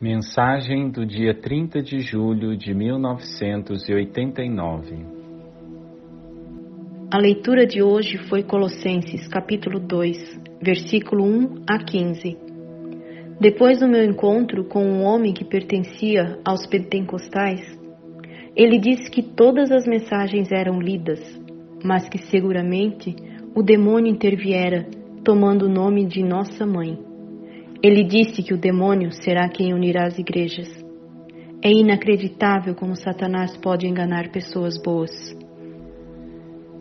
Mensagem do dia 30 de julho de 1989. A leitura de hoje foi Colossenses, capítulo 2, versículo 1 a 15. Depois do meu encontro com um homem que pertencia aos pentecostais, ele disse que todas as mensagens eram lidas, mas que seguramente o demônio interviera, tomando o nome de nossa mãe. Ele disse que o demônio será quem unirá as igrejas. É inacreditável como Satanás pode enganar pessoas boas.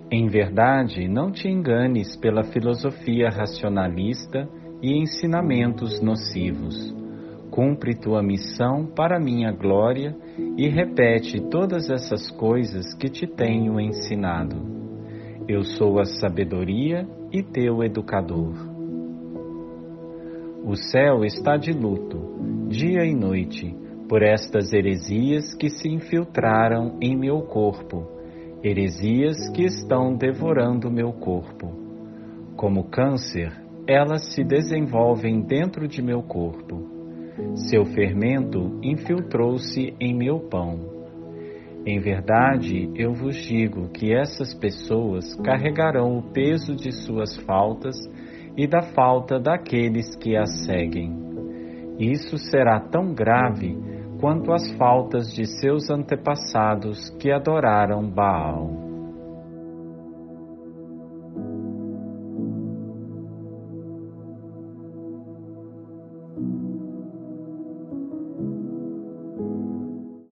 Em verdade, não te enganes pela filosofia racionalista e ensinamentos nocivos. Cumpre tua missão para minha glória e repete todas essas coisas que te tenho ensinado. Eu sou a sabedoria e teu educador. O céu está de luto, dia e noite, por estas heresias que se infiltraram em meu corpo, heresias que estão devorando meu corpo. Como câncer, elas se desenvolvem dentro de meu corpo. Seu fermento infiltrou-se em meu pão. Em verdade, eu vos digo que essas pessoas carregarão o peso de suas faltas e da falta daqueles que a seguem. Isso será tão grave quanto as faltas de seus antepassados que adoraram Baal.